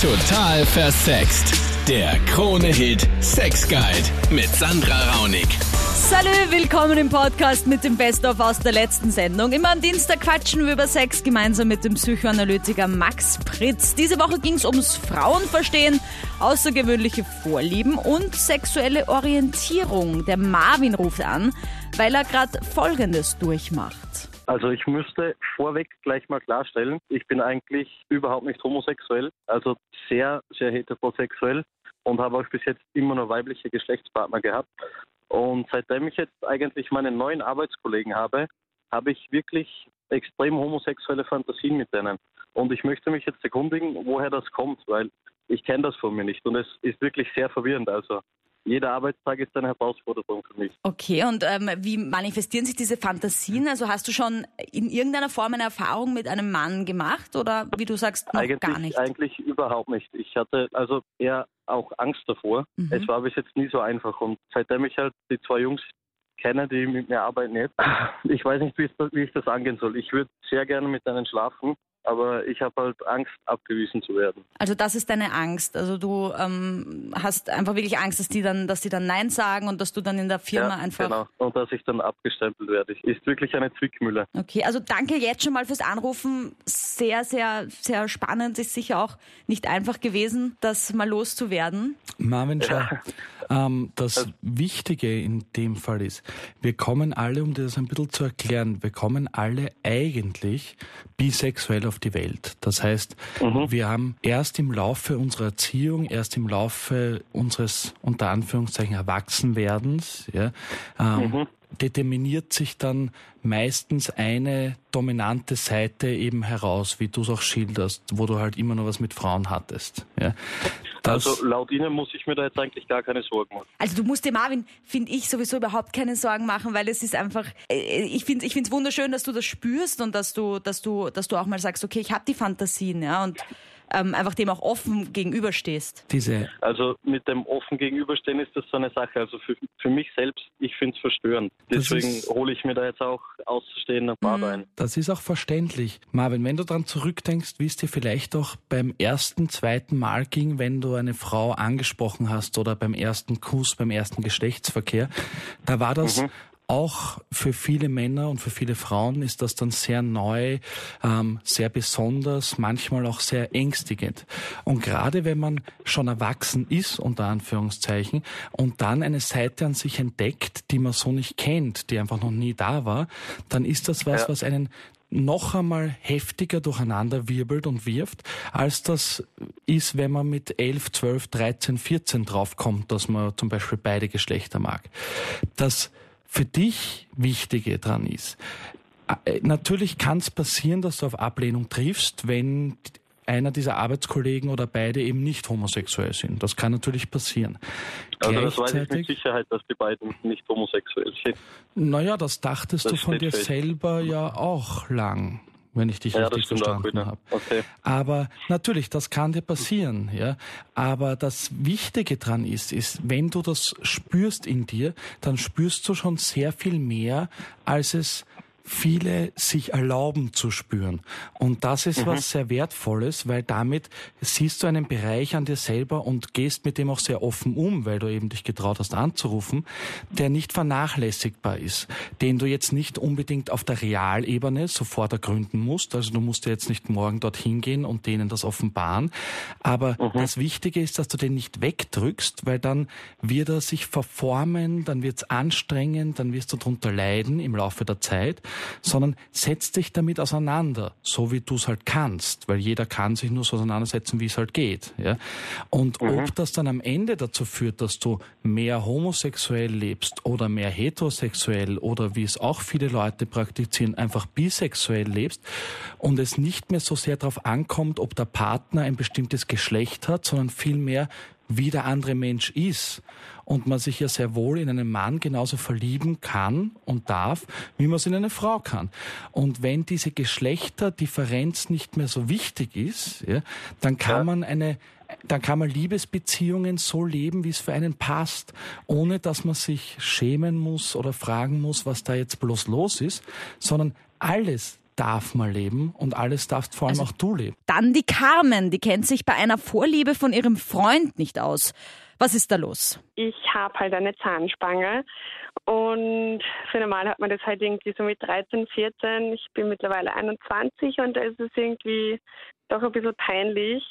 Total versext. Der Krone-Hit Sex Guide mit Sandra Raunig. Salü, willkommen im Podcast mit dem Best-of aus der letzten Sendung. Immer am Dienstag quatschen wir über Sex gemeinsam mit dem Psychoanalytiker Max Pritz. Diese Woche ging es ums Frauenverstehen, außergewöhnliche Vorlieben und sexuelle Orientierung. Der Marvin ruft an, weil er gerade Folgendes durchmacht. Also ich müsste vorweg gleich mal klarstellen, ich bin eigentlich überhaupt nicht homosexuell, also sehr, sehr heterosexuell und habe auch bis jetzt immer nur weibliche Geschlechtspartner gehabt. Und seitdem ich jetzt eigentlich meine neuen Arbeitskollegen habe, habe ich wirklich extrem homosexuelle Fantasien mit denen. Und ich möchte mich jetzt erkundigen, woher das kommt, weil ich kenne das von mir nicht und es ist wirklich sehr verwirrend. Also jeder Arbeitstag ist eine Herausforderung für mich. Okay, und ähm, wie manifestieren sich diese Fantasien? Also hast du schon in irgendeiner Form eine Erfahrung mit einem Mann gemacht oder wie du sagst, noch eigentlich, gar nicht? Eigentlich überhaupt nicht. Ich hatte also eher auch Angst davor. Mhm. Es war bis jetzt nie so einfach und seitdem ich halt die zwei Jungs kenne, die mit mir arbeiten jetzt, ich weiß nicht, wie ich das, wie ich das angehen soll. Ich würde sehr gerne mit denen schlafen, aber ich habe halt Angst, abgewiesen zu werden. Also das ist deine Angst. Also du ähm, hast einfach wirklich Angst, dass die dann, dass die dann Nein sagen und dass du dann in der Firma ja, einfach. Genau. Und dass ich dann abgestempelt werde. Ist wirklich eine Zwickmühle. Okay, also danke jetzt schon mal fürs Anrufen. Sehr, sehr, sehr spannend. Ist sicher auch nicht einfach gewesen, das mal loszuwerden. Marvin, schau, ähm, das Wichtige in dem Fall ist, wir kommen alle, um dir das ein bisschen zu erklären, wir kommen alle eigentlich bisexuell auf die Welt. Das heißt, wir haben erst im Laufe unserer Erziehung, erst im Laufe unseres unter Anführungszeichen Erwachsenwerdens, ja, ähm, determiniert sich dann meistens eine dominante Seite eben heraus, wie du es auch schilderst, wo du halt immer noch was mit Frauen hattest. Ja. Das, Also laut Ihnen muss ich mir da jetzt eigentlich gar keine Sorgen machen. Also du musst dir Marvin, finde ich, sowieso überhaupt keine Sorgen machen, weil es ist einfach, äh, ich finde ich es wunderschön, dass du das spürst und dass du, dass du, dass du auch mal sagst, okay, ich habe die Fantasien, ja, und ähm, einfach dem auch offen gegenüberstehst. diese Also mit dem offen Gegenüberstehen ist das so eine Sache. Also für, für mich selbst, ich finde es verstörend. Deswegen hole ich mir da jetzt auch auszustehenden Part ein. Das ist auch verständlich. Marvin, wenn du dran zurückdenkst, wie es dir vielleicht auch beim ersten, zweiten Mal ging, wenn du eine Frau angesprochen hast oder beim ersten Kuss, beim ersten Geschlechtsverkehr, da war das auch für viele Männer und für viele Frauen ist das dann sehr neu, ähm, sehr besonders, manchmal auch sehr ängstigend. Und gerade wenn man schon erwachsen ist, unter Anführungszeichen, und dann eine Seite an sich entdeckt, die man so nicht kennt, die einfach noch nie da war, dann ist das was, Ja. was einen noch einmal heftiger durcheinander wirbelt und wirft, als das ist, wenn man mit 11, 12, 13, 14 draufkommt, dass man zum Beispiel beide Geschlechter mag. Das für dich Wichtige dran ist, äh, natürlich kann es passieren, dass du auf Ablehnung triffst, wenn einer dieser Arbeitskollegen oder beide eben nicht homosexuell sind. Das kann natürlich passieren. Also das weiß ich mit Sicherheit, dass die beiden nicht homosexuell sind. naja, das dachtest Das du von dir fest. selber ja auch lang, wenn ich dich Ja, richtig verstanden wieder. habe. Okay. Aber natürlich, das kann dir passieren, ja. Aber das Wichtige dran ist, ist, wenn du das spürst in dir, dann spürst du schon sehr viel mehr, als es viele sich erlauben zu spüren. Und das ist was sehr Wertvolles, weil damit siehst du einen Bereich an dir selber und gehst mit dem auch sehr offen um, weil du eben dich getraut hast anzurufen, der nicht vernachlässigbar ist, den du jetzt nicht unbedingt auf der Realebene sofort ergründen musst. Also du musst ja jetzt nicht morgen dorthin gehen und denen das offenbaren. Aber das Wichtige ist, dass du den nicht wegdrückst, weil dann wird er sich verformen, dann wird es anstrengend, dann wirst du darunter leiden im Laufe der Zeit, sondern setz dich damit auseinander, so wie du es halt kannst, weil jeder kann sich nur so auseinandersetzen, wie es halt geht. Ja? Und ob das dann am Ende dazu führt, dass du mehr homosexuell lebst oder mehr heterosexuell oder wie es auch viele Leute praktizieren, einfach bisexuell lebst und es nicht mehr so sehr darauf ankommt, ob der Partner ein bestimmtes Geschlecht hat, sondern vielmehr, wie der andere Mensch ist und man sich ja sehr wohl in einen Mann genauso verlieben kann und darf, wie man es in eine Frau kann. Und wenn diese Geschlechterdifferenz nicht mehr so wichtig ist, ja, dann kann Ja. man eine dann kann man Liebesbeziehungen so leben, wie es für einen passt, ohne dass man sich schämen muss oder fragen muss, was da jetzt bloß los ist, sondern alles darf man leben und alles darfst vor allem also, auch du leben. Dann die Carmen, die kennt sich bei einer Vorliebe von ihrem Freund nicht aus. Was ist da los? Ich habe halt eine Zahnspange und für normal hat man das halt irgendwie so mit 13, 14. Ich bin mittlerweile 21 und da ist es irgendwie doch ein bisschen peinlich.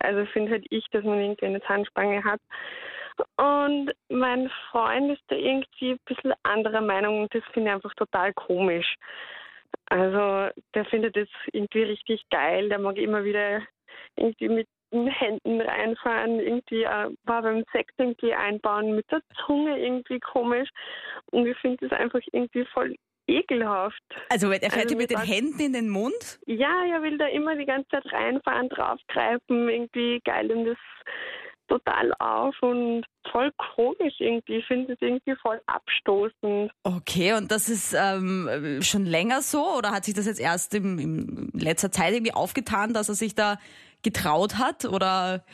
Also finde halt ich, dass man irgendwie eine Zahnspange hat. Und mein Freund ist da irgendwie ein bisschen anderer Meinung und das finde ich einfach total komisch. Also der findet das irgendwie richtig geil. Der mag immer wieder irgendwie mit den Händen reinfahren, irgendwie äh, war beim Sex irgendwie einbauen, mit der Zunge irgendwie komisch. Und ich finde das einfach irgendwie voll ekelhaft. Also er fährt also, mit den Händen in den Mund? Ja, er will da immer die ganze Zeit reinfahren, draufgreifen, irgendwie geil und das total auf und voll komisch irgendwie. Ich finde es irgendwie voll abstoßend. Okay, und das ist ähm, schon länger so oder hat sich das jetzt erst in, in letzter Zeit irgendwie aufgetan, dass er sich da getraut hat oder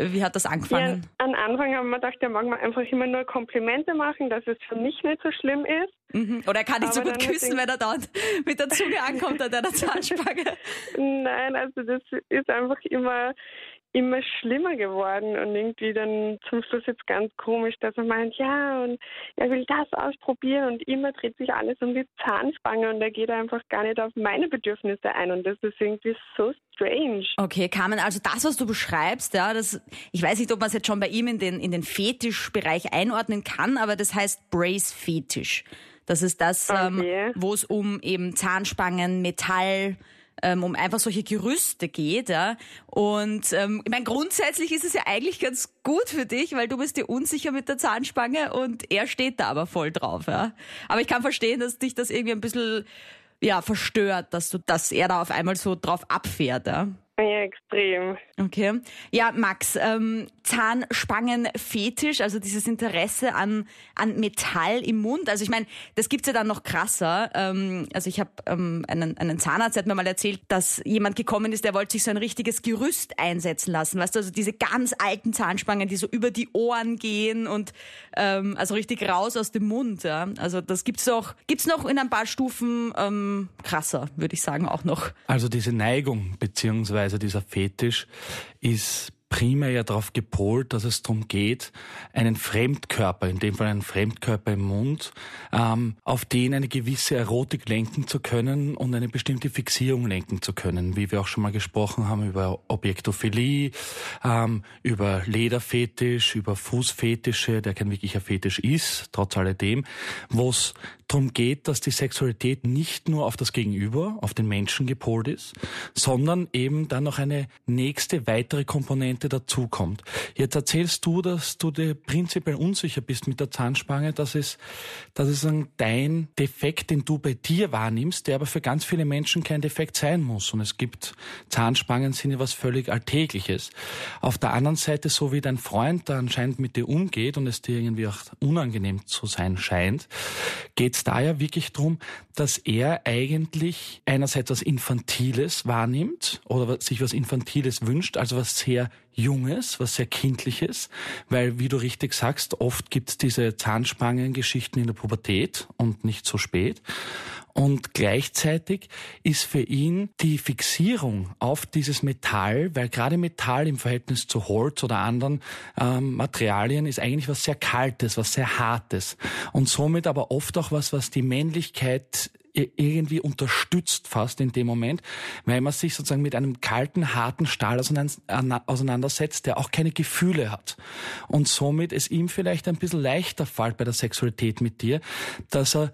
wie hat das angefangen? Ja, am Anfang haben wir gedacht, er mag mir einfach immer nur Komplimente machen, dass es für mich nicht so schlimm ist. Mhm. Oder er kann Aber so gut küssen, wenn er dort mit der Zunge ankommt an der Zahnspange. Nein, also das ist einfach immer immer schlimmer geworden und irgendwie dann zum Schluss jetzt ganz komisch, dass er meint, ja, und er will das ausprobieren und immer dreht sich alles um die Zahnspange und er geht einfach gar nicht auf meine Bedürfnisse ein und das ist irgendwie so strange. Okay, Carmen, also das, was du beschreibst, ja, das, ich weiß nicht, ob man es jetzt schon bei ihm in den, in den Fetischbereich einordnen kann, aber das heißt Brace Fetisch. Das ist das, okay. ähm, wo es um eben Zahnspangen, Metall, um einfach solche Gerüste geht. Ja? Und ähm, ich meine, grundsätzlich ist es ja eigentlich ganz gut für dich, weil du bist dir unsicher mit der Zahnspange und er steht da aber voll drauf. Ja? Aber ich kann verstehen, dass dich das irgendwie ein bisschen ja, verstört, dass du, dass er da auf einmal so drauf abfährt. Ja? Ja, extrem. Okay. Ja, Max, ähm, Zahnspangenfetisch, also dieses Interesse an, an Metall im Mund. Also ich meine, das gibt's ja dann noch krasser. Ähm, also ich habe ähm, einen, einen Zahnarzt, der hat mir mal erzählt, dass jemand gekommen ist, der wollte sich so ein richtiges Gerüst einsetzen lassen. Weißt du, also diese ganz alten Zahnspangen, die so über die Ohren gehen und ähm, also richtig raus aus dem Mund. Ja? Also das gibt's auch, gibt's noch in ein paar Stufen ähm, krasser, würde ich sagen, auch noch. Also diese Neigung beziehungsweise beziehungsweise dieser Fetisch ist primär ja darauf gepolt, dass es darum geht, einen Fremdkörper, in dem Fall einen Fremdkörper im Mund, ähm, auf den eine gewisse Erotik lenken zu können und eine bestimmte Fixierung lenken zu können, wie wir auch schon mal gesprochen haben über Objektophilie, ähm, über Lederfetisch, über Fußfetische, der kein wirklicher Fetisch ist, trotz alledem, wo es darum geht, dass die Sexualität nicht nur auf das Gegenüber, auf den Menschen gepolt ist, sondern eben dann noch eine nächste weitere Komponente dazukommt. Jetzt erzählst du, dass du dir prinzipiell unsicher bist mit der Zahnspange, dass es, dass es ein dein Defekt, den du bei dir wahrnimmst, der aber für ganz viele Menschen kein Defekt sein muss. Und es gibt Zahnspangen sind ja was völlig Alltägliches. Auf der anderen Seite, so wie dein Freund da anscheinend mit dir umgeht und es dir irgendwie auch unangenehm zu sein scheint, geht es da ja wirklich darum, dass er eigentlich einerseits was Infantiles wahrnimmt oder sich was Infantiles wünscht, also was sehr Junges, was sehr Kindliches, weil, wie du richtig sagst, oft gibt's diese Zahnspangengeschichten in der Pubertät und nicht so spät. Und gleichzeitig ist für ihn die Fixierung auf dieses Metall, weil gerade Metall im Verhältnis zu Holz oder anderen ähm, Materialien ist eigentlich was sehr Kaltes, was sehr Hartes. Und somit aber oft auch was, was die Männlichkeit irgendwie unterstützt fast in dem Moment, weil man sich sozusagen mit einem kalten, harten Stahl auseinandersetzt, der auch keine Gefühle hat. Und somit es ihm vielleicht ein bisschen leichter fällt bei der Sexualität mit dir, dass er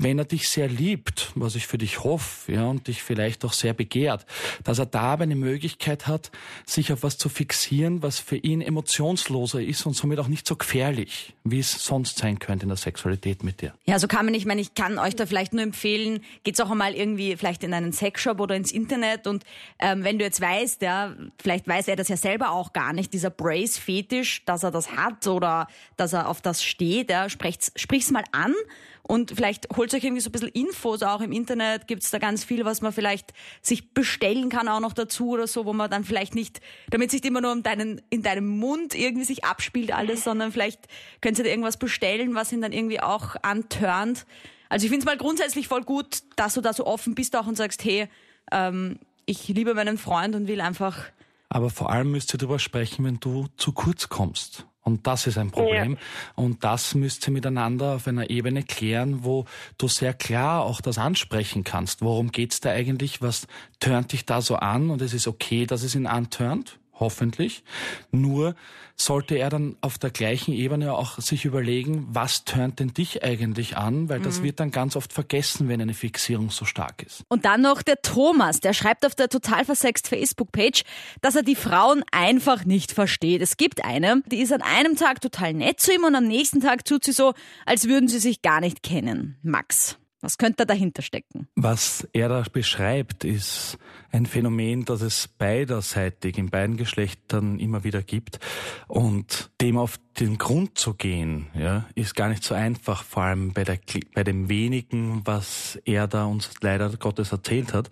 wenn er dich sehr liebt, was ich für dich hoffe, ja, und dich vielleicht auch sehr begehrt, dass er da aber eine Möglichkeit hat, sich auf was zu fixieren, was für ihn emotionsloser ist und somit auch nicht so gefährlich, wie es sonst sein könnte in der Sexualität mit dir. Ja, so kann man, ich meine, ich kann euch da vielleicht nur empfehlen, geht's auch einmal irgendwie vielleicht in einen Sexshop oder ins Internet und ähm, wenn du jetzt weißt, ja, vielleicht weiß er das ja selber auch gar nicht, dieser Brace-Fetisch, dass er das hat oder dass er auf das steht, ja, sprich's, sprich's mal an und vielleicht holt euch irgendwie so ein bisschen Infos auch im Internet. Gibt es da ganz viel, was man vielleicht sich bestellen kann auch noch dazu oder so, wo man dann vielleicht nicht, damit es nicht immer nur um deinen, in deinem Mund irgendwie sich abspielt alles, sondern vielleicht könnt ihr irgendwas bestellen, was ihn dann irgendwie auch antörnt. Also ich finde es mal grundsätzlich voll gut, dass du da so offen bist auch und sagst, hey, ähm, ich liebe meinen Freund und will einfach. Aber vor allem müsst ihr darüber sprechen, wenn du zu kurz kommst. Und das ist ein Problem. Ja. Und das müsst ihr miteinander auf einer Ebene klären, wo du sehr klar auch das ansprechen kannst. Worum geht's da eigentlich? Was turnt dich da so an? Und es ist okay, dass es ihn anturnt hoffentlich. Nur sollte er dann auf der gleichen Ebene auch sich überlegen, was tönt denn dich eigentlich an, weil das mhm. wird dann ganz oft vergessen, wenn eine Fixierung so stark ist. Und dann noch der Thomas, der schreibt auf der total versext Facebook-Page, dass er die Frauen einfach nicht versteht. Es gibt eine, die ist an einem Tag total nett zu ihm und am nächsten Tag tut sie so, als würden sie sich gar nicht kennen. Max. Was könnte dahinter stecken? Was er da beschreibt, ist ein Phänomen, das es beiderseitig in beiden Geschlechtern immer wieder gibt. Und dem auf den Grund zu gehen, ja, ist gar nicht so einfach, vor allem bei, der, bei dem wenigen, was er da uns leider Gottes erzählt hat.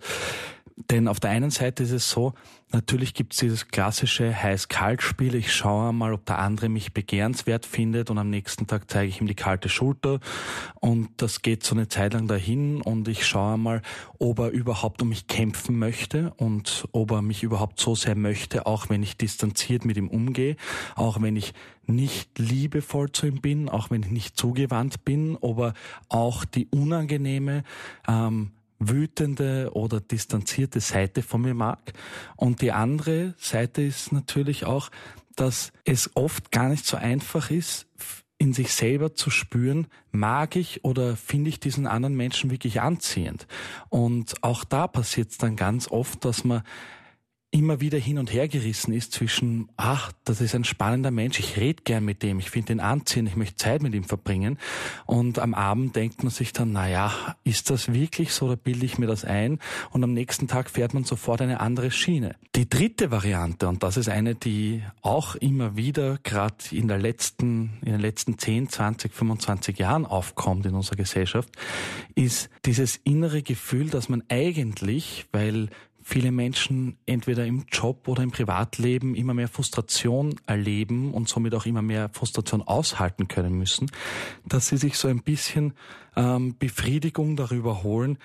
Denn auf der einen Seite ist es so, natürlich gibt es dieses klassische Heiß-Kalt-Spiel. Ich schaue mal, ob der andere mich begehrenswert findet und am nächsten Tag zeige ich ihm die kalte Schulter. Und das geht so eine Zeit lang dahin und ich schaue mal, ob er überhaupt um mich kämpfen möchte und ob er mich überhaupt so sehr möchte, auch wenn ich distanziert mit ihm umgehe, auch wenn ich nicht liebevoll zu ihm bin, auch wenn ich nicht zugewandt bin, ob er auch die unangenehme, ähm, wütende oder distanzierte Seite von mir mag. Und die andere Seite ist natürlich auch, dass es oft gar nicht so einfach ist, in sich selber zu spüren, mag ich oder finde ich diesen anderen Menschen wirklich anziehend. Und auch da passiert es dann ganz oft, dass man immer wieder hin und her gerissen ist zwischen, ach, das ist ein spannender Mensch, ich rede gern mit dem, ich finde ihn anziehend, ich möchte Zeit mit ihm verbringen. Und am Abend denkt man sich dann, na ja, ist das wirklich so oder bilde ich mir das ein? Und am nächsten Tag fährt man sofort eine andere Schiene. Die dritte Variante, und das ist eine, die auch immer wieder gerade in der letzten, in den letzten 10, 20, 25 Jahren aufkommt in unserer Gesellschaft, ist dieses innere Gefühl, dass man eigentlich, weil viele Menschen entweder im Job oder im Privatleben immer mehr Frustration erleben und somit auch immer mehr Frustration aushalten können müssen, dass sie sich so ein bisschen ähm, Befriedigung darüber holen,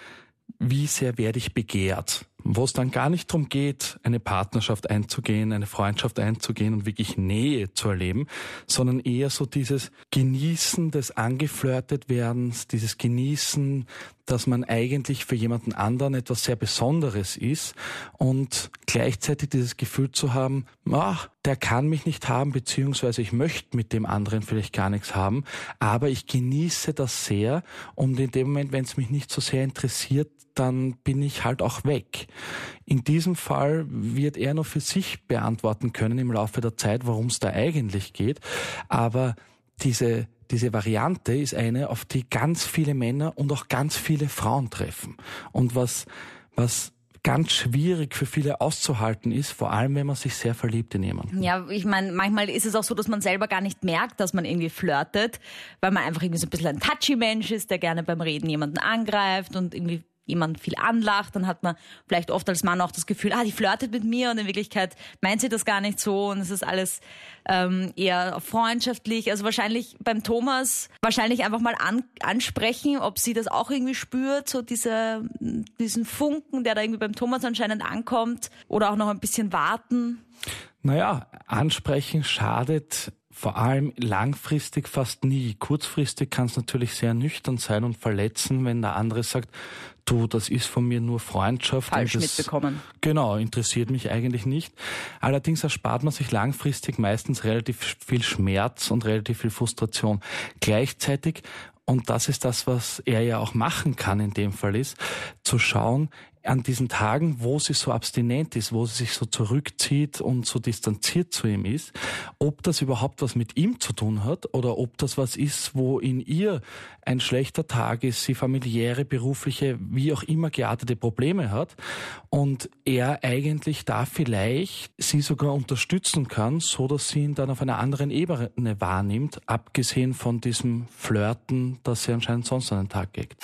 wie sehr werde ich begehrt wo es dann gar nicht darum geht, eine Partnerschaft einzugehen, eine Freundschaft einzugehen und wirklich Nähe zu erleben, sondern eher so dieses Genießen des Angeflirtetwerdens, dieses Genießen, dass man eigentlich für jemanden anderen etwas sehr Besonderes ist und gleichzeitig dieses Gefühl zu haben, ach, der kann mich nicht haben, beziehungsweise ich möchte mit dem anderen vielleicht gar nichts haben, aber ich genieße das sehr und in dem Moment, wenn es mich nicht so sehr interessiert, dann bin ich halt auch weg. In diesem Fall wird er nur für sich beantworten können im Laufe der Zeit, worum es da eigentlich geht. Aber diese, diese Variante ist eine, auf die ganz viele Männer und auch ganz viele Frauen treffen. Und was, was ganz schwierig für viele auszuhalten ist, vor allem wenn man sich sehr verliebt in jemanden. Ja, ich meine, manchmal ist es auch so, dass man selber gar nicht merkt, dass man irgendwie flirtet, weil man einfach irgendwie so ein bisschen ein touchy Mensch ist, der gerne beim Reden jemanden angreift und irgendwie jemand viel anlacht, dann hat man vielleicht oft als Mann auch das Gefühl, ah, die flirtet mit mir und in Wirklichkeit meint sie das gar nicht so und es ist alles ähm, eher freundschaftlich. Also wahrscheinlich beim Thomas wahrscheinlich einfach mal an, ansprechen, ob sie das auch irgendwie spürt, so diese, diesen Funken, der da irgendwie beim Thomas anscheinend ankommt oder auch noch ein bisschen warten. Naja, ansprechen schadet vor allem langfristig fast nie. Kurzfristig kann es natürlich sehr nüchtern sein und verletzen, wenn der andere sagt, du, das ist von mir nur Freundschaft. Falsch mitbekommen. Genau, interessiert mich eigentlich nicht. Allerdings erspart man sich langfristig meistens relativ viel Schmerz und relativ viel Frustration. Gleichzeitig und das ist das, was er ja auch machen kann in dem Fall ist, zu schauen, an diesen Tagen, wo sie so abstinent ist, wo sie sich so zurückzieht und so distanziert zu ihm ist, ob das überhaupt was mit ihm zu tun hat oder ob das was ist, wo in ihr ein schlechter Tag ist, sie familiäre, berufliche, wie auch immer geartete Probleme hat und er eigentlich da vielleicht sie sogar unterstützen kann, so dass sie ihn dann auf einer anderen Ebene wahrnimmt, abgesehen von diesem Flirten, das sie anscheinend sonst an den Tag geht.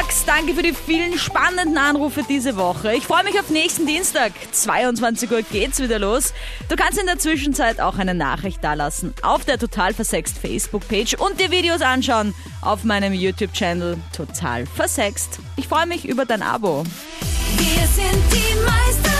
Danke, Max. Danke für die vielen spannenden Anrufe diese Woche. Ich freue mich auf nächsten Dienstag. 22 Uhr geht's wieder los. Du kannst in der Zwischenzeit auch eine Nachricht dalassen auf der Total Versext Facebook-Page und dir Videos anschauen auf meinem YouTube-Channel Total Versext. Ich freue mich über dein Abo. Wir sind die Meister.